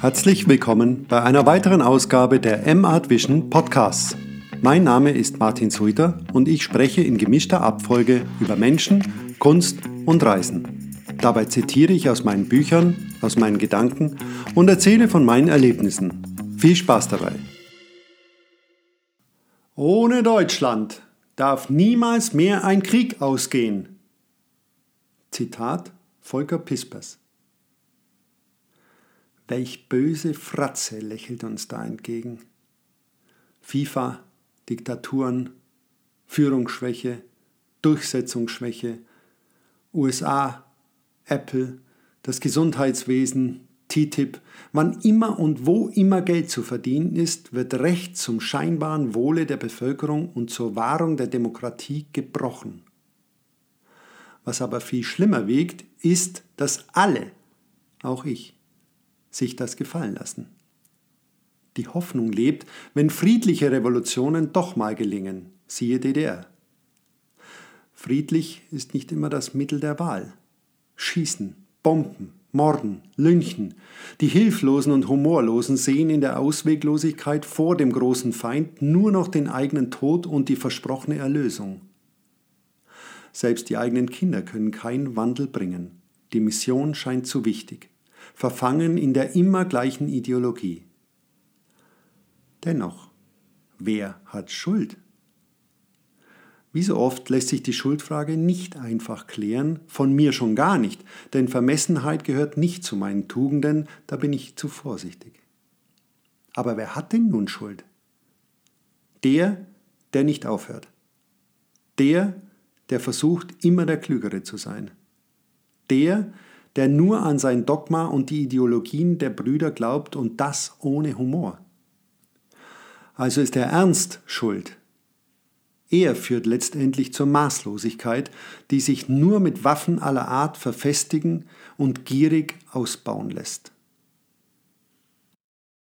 Herzlich willkommen bei einer weiteren Ausgabe der M-Art Vision Podcasts. Mein Name ist Martin Suiter und ich spreche in gemischter Abfolge über Menschen, Kunst und Reisen. Dabei zitiere ich aus meinen Büchern, aus meinen Gedanken und erzähle von meinen Erlebnissen. Viel Spaß dabei! Ohne Deutschland darf niemals mehr ein Krieg ausgehen. Zitat Volker Pispers. Welch böse Fratze lächelt uns da entgegen. FIFA, Diktaturen, Führungsschwäche, Durchsetzungsschwäche, USA, Apple, das Gesundheitswesen, TTIP, wann immer und wo immer Geld zu verdienen ist, wird Recht zum scheinbaren Wohle der Bevölkerung und zur Wahrung der Demokratie gebrochen. Was aber viel schlimmer wiegt, ist, dass alle, auch ich, sich das gefallen lassen. Die Hoffnung lebt, wenn friedliche Revolutionen doch mal gelingen, siehe DDR. Friedlich ist nicht immer das Mittel der Wahl. Schießen, Bomben, Morden, Lynchen. Die Hilflosen und Humorlosen sehen in der Ausweglosigkeit vor dem großen Feind nur noch den eigenen Tod und die versprochene Erlösung. Selbst die eigenen Kinder können keinen Wandel bringen. Die Mission scheint zu wichtig verfangen in der immer gleichen Ideologie. Dennoch, wer hat Schuld? Wie so oft lässt sich die Schuldfrage nicht einfach klären, von mir schon gar nicht, denn Vermessenheit gehört nicht zu meinen Tugenden, da bin ich zu vorsichtig. Aber wer hat denn nun Schuld? Der, der nicht aufhört. Der, der versucht, immer der Klügere zu sein. Der, der nur an sein Dogma und die Ideologien der Brüder glaubt und das ohne Humor. Also ist er Ernst schuld. Er führt letztendlich zur Maßlosigkeit, die sich nur mit Waffen aller Art verfestigen und gierig ausbauen lässt.